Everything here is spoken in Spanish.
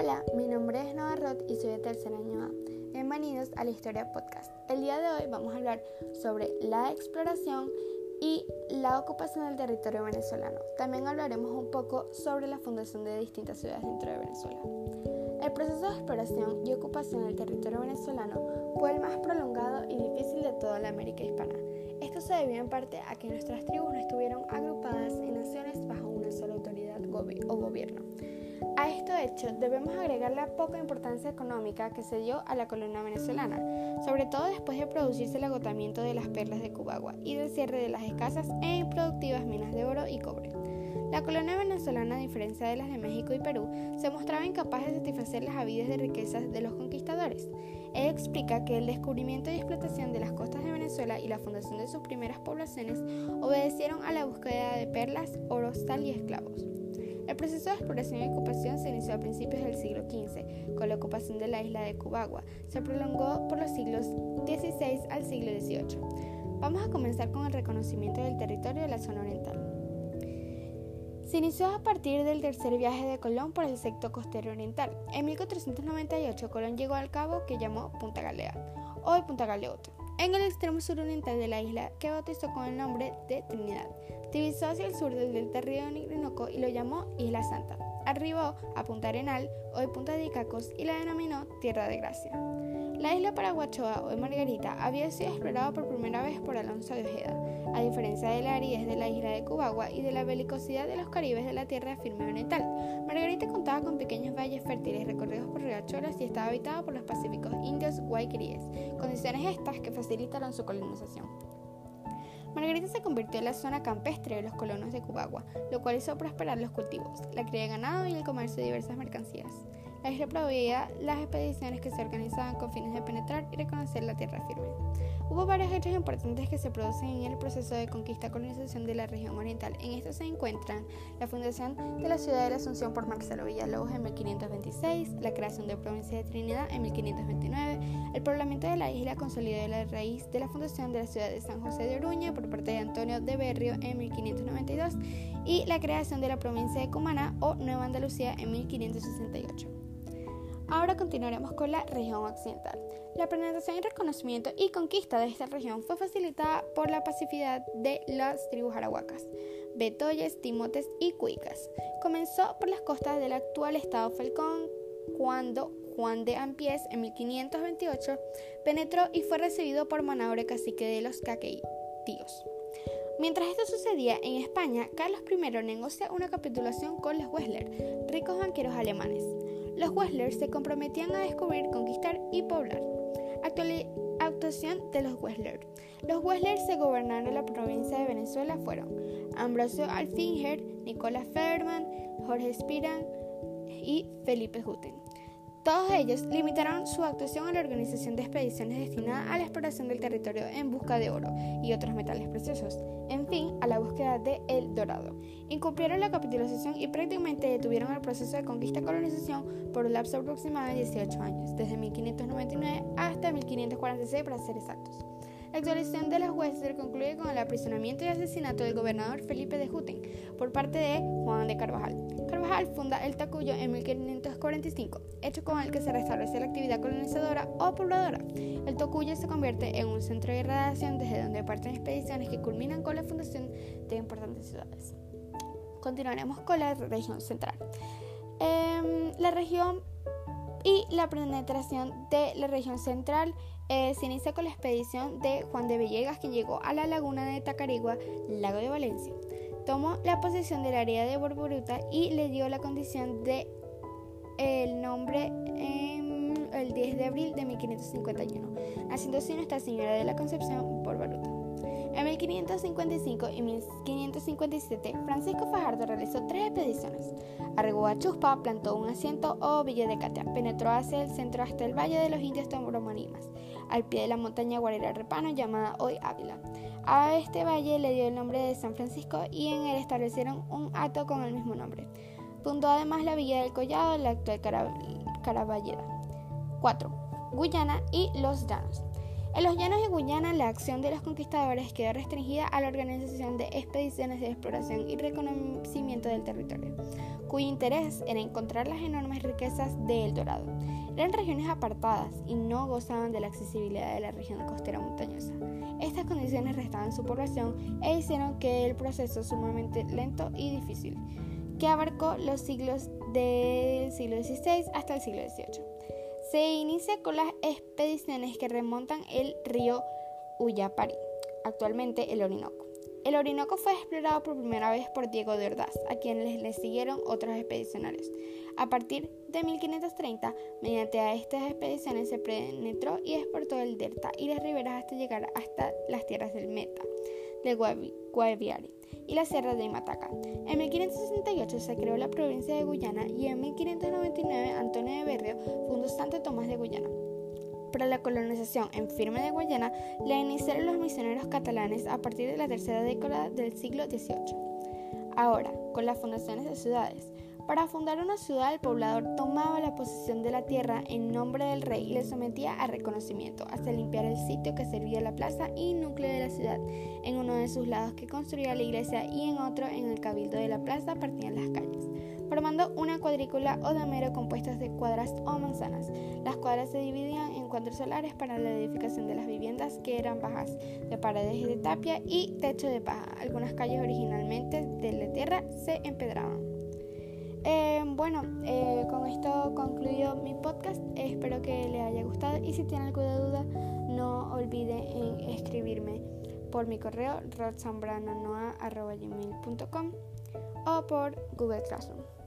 Hola, mi nombre es Noah Roth y soy de tercer año A. Bienvenidos a la Historia Podcast. El día de hoy vamos a hablar sobre la exploración y la ocupación del territorio venezolano. También hablaremos un poco sobre la fundación de distintas ciudades dentro de Venezuela. El proceso de exploración y ocupación del territorio venezolano fue el más prolongado y difícil de toda la América hispana. Esto se debió en parte a que nuestras tribus no estuvieron agrupadas en naciones bajo una sola autoridad o gobierno. A esto hecho debemos agregar la poca importancia económica que se dio a la colonia venezolana, sobre todo después de producirse el agotamiento de las perlas de Cubagua y del cierre de las escasas e improductivas minas de oro y cobre. La colonia venezolana, a diferencia de las de México y Perú, se mostraba incapaz de satisfacer las avides de riquezas de los conquistadores. Él explica que el descubrimiento y explotación de las costas de Venezuela y la fundación de sus primeras poblaciones obedecieron a la búsqueda de perlas, oro, sal y esclavos. El proceso de exploración y ocupación se inició a principios del siglo XV, con la ocupación de la isla de Cubagua. Se prolongó por los siglos XVI al siglo XVIII. Vamos a comenzar con el reconocimiento del territorio de la zona oriental. Se inició a partir del tercer viaje de Colón por el sector costero oriental. En 1498 Colón llegó al cabo que llamó Punta Galea, hoy Punta Galeote, en el extremo suroriental de la isla que bautizó con el nombre de Trinidad divisó hacia el sur del delta río Orinoco y lo llamó Isla Santa. Arribó a Punta Arenal, hoy Punta de Icacos, y la denominó Tierra de Gracia. La isla Paraguachoa, hoy Margarita, había sido explorada por primera vez por Alonso de Ojeda, a diferencia de la aridez de la isla de Cubagua y de la belicosidad de los caribes de la tierra firme oriental. Margarita contaba con pequeños valles fértiles recorridos por riachuelos y estaba habitada por los pacíficos indios guayquiríes, condiciones estas que facilitaron su colonización. Margarita se convirtió en la zona campestre de los colonos de Cubagua, lo cual hizo prosperar los cultivos, la cría de ganado y el comercio de diversas mercancías. La isla proveía las expediciones que se organizaban con fines de penetrar y reconocer la tierra firme. Hubo varios hechos importantes que se producen en el proceso de conquista y colonización de la región oriental. En esto se encuentran la fundación de la ciudad de la Asunción por Marcelo Villalobos en 1526, la creación de la provincia de Trinidad en 1529, el poblamiento de la isla consolidó la raíz de la fundación de la ciudad de San José de Oruña por parte de Antonio de Berrio en 1592 y la creación de la provincia de Cumaná o Nueva Andalucía en 1568. Ahora continuaremos con la región occidental. La penetración y reconocimiento y conquista de esta región fue facilitada por la pacificidad de las tribus arahuacas, betoyes, timotes y cuicas. Comenzó por las costas del actual estado Falcón cuando Juan de Ampiés en 1528 penetró y fue recibido por Manaure cacique de los caquetíos. Mientras esto sucedía en España, Carlos I negocia una capitulación con los Wessler, ricos banqueros alemanes. Los Westlers se comprometían a descubrir, conquistar y poblar. actuación de los Westlers. Los Westlers se gobernaron la provincia de Venezuela fueron Ambrosio Alfinger, Nicolás Federman, Jorge Spiran y Felipe Huten. Todos ellos limitaron su actuación a la organización de expediciones destinadas a la exploración del territorio en busca de oro y otros metales preciosos, en fin, a la búsqueda de El Dorado. Incumplieron la capitalización y prácticamente detuvieron el proceso de conquista y colonización por un lapso aproximado de 18 años, desde 1599 hasta 1546 para ser exactos. La actualización de los Wester concluye con el aprisionamiento y asesinato del gobernador Felipe de Juten por parte de Juan de Carvajal. Carvajal funda el Tacuyo en 1545, hecho con el que se restablece la actividad colonizadora o pobladora. El Tocuyo se convierte en un centro de radiación desde donde parten expediciones que culminan con la fundación de importantes ciudades. Continuaremos con la región central. Em, la región y la penetración de la región central eh, se inicia con la expedición de Juan de Villegas, quien llegó a la laguna de Tacarigua, lago de Valencia. Tomó la posición del área de Borboruta y le dio la condición de el nombre el 10 de abril de 1551, haciendo así Nuestra Señora de la Concepción Borboruta. En 1555 y 1557, Francisco Fajardo realizó tres expediciones. Arribó a Chuspa, plantó un asiento o Villa de Catea, penetró hacia el centro hasta el Valle de los Indios Tombromanimas, al pie de la montaña Guarera Repano llamada hoy Ávila. A este valle le dio el nombre de San Francisco y en él establecieron un hato con el mismo nombre. Fundó además la Villa del Collado, la actual Caraballeda. 4. Guyana y los Llanos. En los llanos de Guyana, la acción de los conquistadores quedó restringida a la organización de expediciones de exploración y reconocimiento del territorio, cuyo interés era encontrar las enormes riquezas de El Dorado. Eran regiones apartadas y no gozaban de la accesibilidad de la región costera montañosa. Estas condiciones restaban su población e hicieron que el proceso sumamente lento y difícil, que abarcó los siglos del siglo XVI hasta el siglo XVIII. Se inicia con las expediciones que remontan el río Uyapari, actualmente el Orinoco. El Orinoco fue explorado por primera vez por Diego de Ordaz, a quienes le siguieron otros expedicionarios. A partir de 1530, mediante estas expediciones se penetró y exportó el delta y las riberas hasta llegar hasta las tierras del Meta, de Guaviare y la Sierra de Imataca. En 1568 se creó la provincia de Guyana y en 1599 Antonio de Berrio fundó Santo Tomás de Guyana. Para la colonización en firme de Guyana la iniciaron los misioneros catalanes a partir de la tercera década del siglo XVIII. Ahora, con las fundaciones de ciudades, para fundar una ciudad, el poblador tomaba la posesión de la tierra en nombre del rey y le sometía a reconocimiento, hasta limpiar el sitio que servía la plaza y núcleo de la ciudad. En uno de sus lados que construía la iglesia y en otro, en el cabildo de la plaza, partían las calles, formando una cuadrícula o damero compuestas de cuadras o manzanas. Las cuadras se dividían en cuatro solares para la edificación de las viviendas que eran bajas, de paredes de tapia y techo de paja. Algunas calles originalmente de la tierra se empedraban. Eh, bueno, eh, con esto concluyo mi podcast. espero que les haya gustado y si tienen alguna duda, no olviden en escribirme por mi correo rodzambranonoa.com o por Google Classroom.